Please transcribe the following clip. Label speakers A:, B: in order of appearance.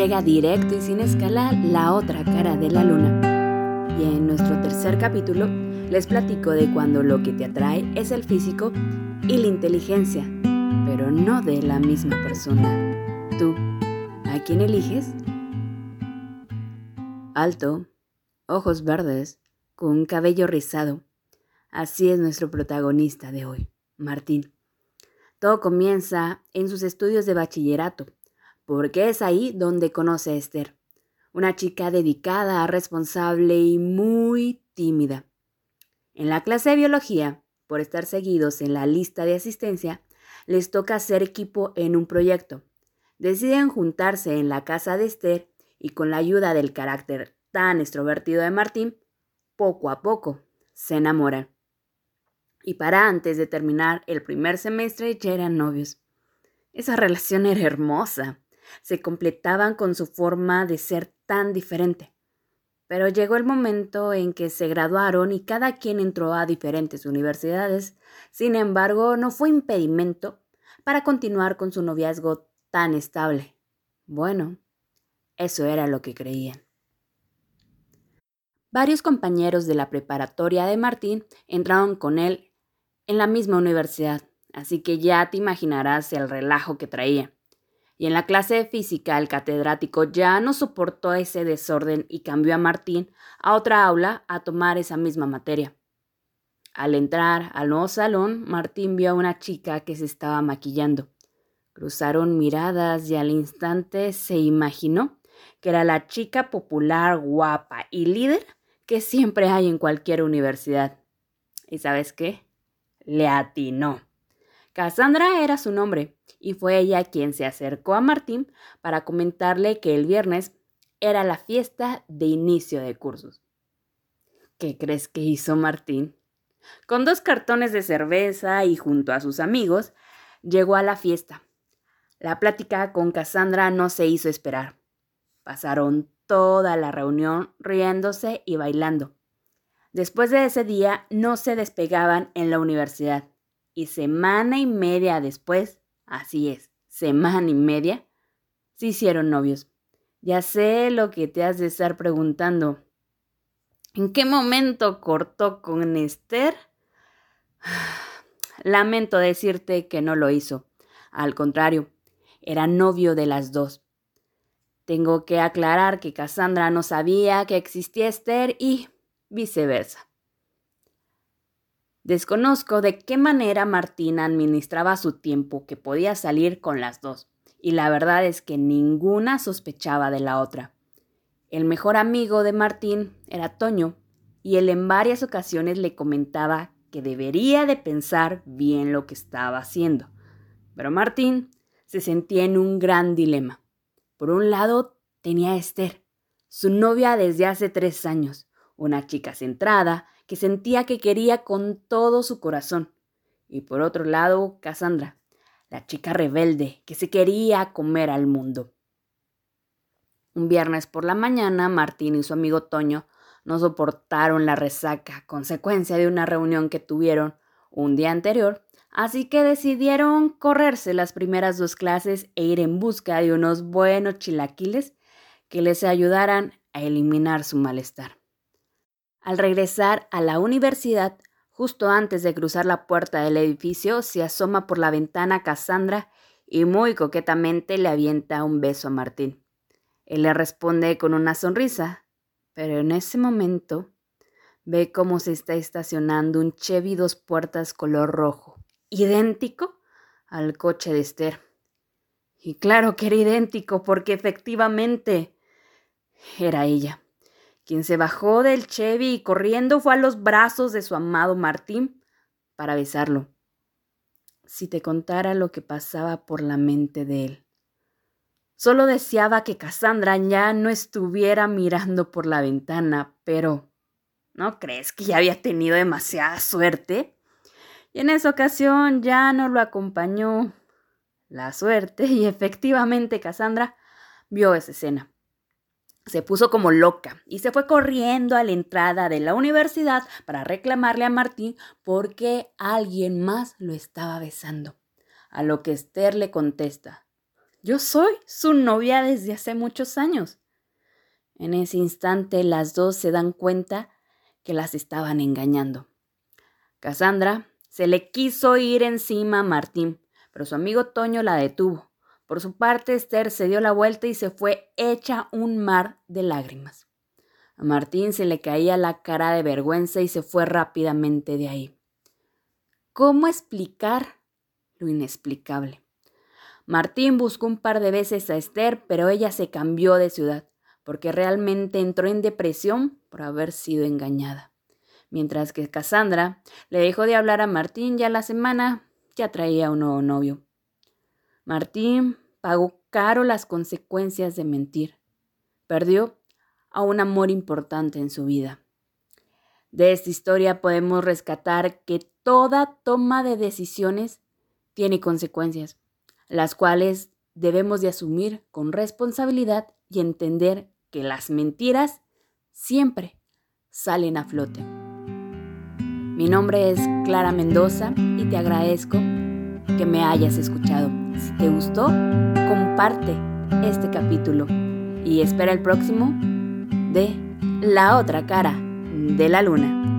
A: llega directo y sin escala la otra cara de la luna. Y en nuestro tercer capítulo les platico de cuando lo que te atrae es el físico y la inteligencia, pero no de la misma persona. ¿Tú, a quién eliges? Alto, ojos verdes, con un cabello rizado. Así es nuestro protagonista de hoy, Martín. Todo comienza en sus estudios de bachillerato, porque es ahí donde conoce a Esther, una chica dedicada, responsable y muy tímida. En la clase de biología, por estar seguidos en la lista de asistencia, les toca hacer equipo en un proyecto. Deciden juntarse en la casa de Esther y con la ayuda del carácter tan extrovertido de Martín, poco a poco se enamoran. Y para antes de terminar el primer semestre ya eran novios. Esa relación era hermosa. Se completaban con su forma de ser tan diferente. Pero llegó el momento en que se graduaron y cada quien entró a diferentes universidades. Sin embargo, no fue impedimento para continuar con su noviazgo tan estable. Bueno, eso era lo que creían. Varios compañeros de la preparatoria de Martín entraron con él en la misma universidad, así que ya te imaginarás el relajo que traía y en la clase de física el catedrático ya no soportó ese desorden y cambió a Martín a otra aula a tomar esa misma materia. Al entrar al nuevo salón, Martín vio a una chica que se estaba maquillando. Cruzaron miradas y al instante se imaginó que era la chica popular, guapa y líder que siempre hay en cualquier universidad. ¿Y sabes qué? Le atinó. Cassandra era su nombre y fue ella quien se acercó a Martín para comentarle que el viernes era la fiesta de inicio de cursos. ¿Qué crees que hizo Martín? Con dos cartones de cerveza y junto a sus amigos, llegó a la fiesta. La plática con Cassandra no se hizo esperar. Pasaron toda la reunión riéndose y bailando. Después de ese día no se despegaban en la universidad y semana y media después Así es, semana y media, se hicieron novios. Ya sé lo que te has de estar preguntando. ¿En qué momento cortó con Esther? Lamento decirte que no lo hizo. Al contrario, era novio de las dos. Tengo que aclarar que Cassandra no sabía que existía Esther y viceversa. Desconozco de qué manera Martina administraba su tiempo que podía salir con las dos, y la verdad es que ninguna sospechaba de la otra. El mejor amigo de Martín era Toño, y él en varias ocasiones le comentaba que debería de pensar bien lo que estaba haciendo. Pero Martín se sentía en un gran dilema. Por un lado tenía a Esther, su novia desde hace tres años, una chica centrada, que sentía que quería con todo su corazón. Y por otro lado, Cassandra, la chica rebelde que se quería comer al mundo. Un viernes por la mañana, Martín y su amigo Toño no soportaron la resaca, consecuencia de una reunión que tuvieron un día anterior, así que decidieron correrse las primeras dos clases e ir en busca de unos buenos chilaquiles que les ayudaran a eliminar su malestar. Al regresar a la universidad, justo antes de cruzar la puerta del edificio, se asoma por la ventana Cassandra y muy coquetamente le avienta un beso a Martín. Él le responde con una sonrisa, pero en ese momento ve cómo se está estacionando un Chevy dos puertas color rojo, idéntico al coche de Esther. Y claro que era idéntico porque efectivamente era ella quien se bajó del Chevy y corriendo fue a los brazos de su amado Martín para besarlo. Si te contara lo que pasaba por la mente de él. Solo deseaba que Cassandra ya no estuviera mirando por la ventana, pero ¿no crees que ya había tenido demasiada suerte? Y en esa ocasión ya no lo acompañó la suerte y efectivamente Cassandra vio esa escena se puso como loca y se fue corriendo a la entrada de la universidad para reclamarle a Martín porque alguien más lo estaba besando. A lo que Esther le contesta, Yo soy su novia desde hace muchos años. En ese instante las dos se dan cuenta que las estaban engañando. Cassandra se le quiso ir encima a Martín, pero su amigo Toño la detuvo. Por su parte, Esther se dio la vuelta y se fue hecha un mar de lágrimas. A Martín se le caía la cara de vergüenza y se fue rápidamente de ahí. ¿Cómo explicar lo inexplicable? Martín buscó un par de veces a Esther, pero ella se cambió de ciudad, porque realmente entró en depresión por haber sido engañada. Mientras que Cassandra le dejó de hablar a Martín ya la semana ya traía un nuevo novio. Martín pagó caro las consecuencias de mentir. Perdió a un amor importante en su vida. De esta historia podemos rescatar que toda toma de decisiones tiene consecuencias, las cuales debemos de asumir con responsabilidad y entender que las mentiras siempre salen a flote. Mi nombre es Clara Mendoza y te agradezco que me hayas escuchado. Si te gustó, comparte este capítulo y espera el próximo de La otra cara de la luna.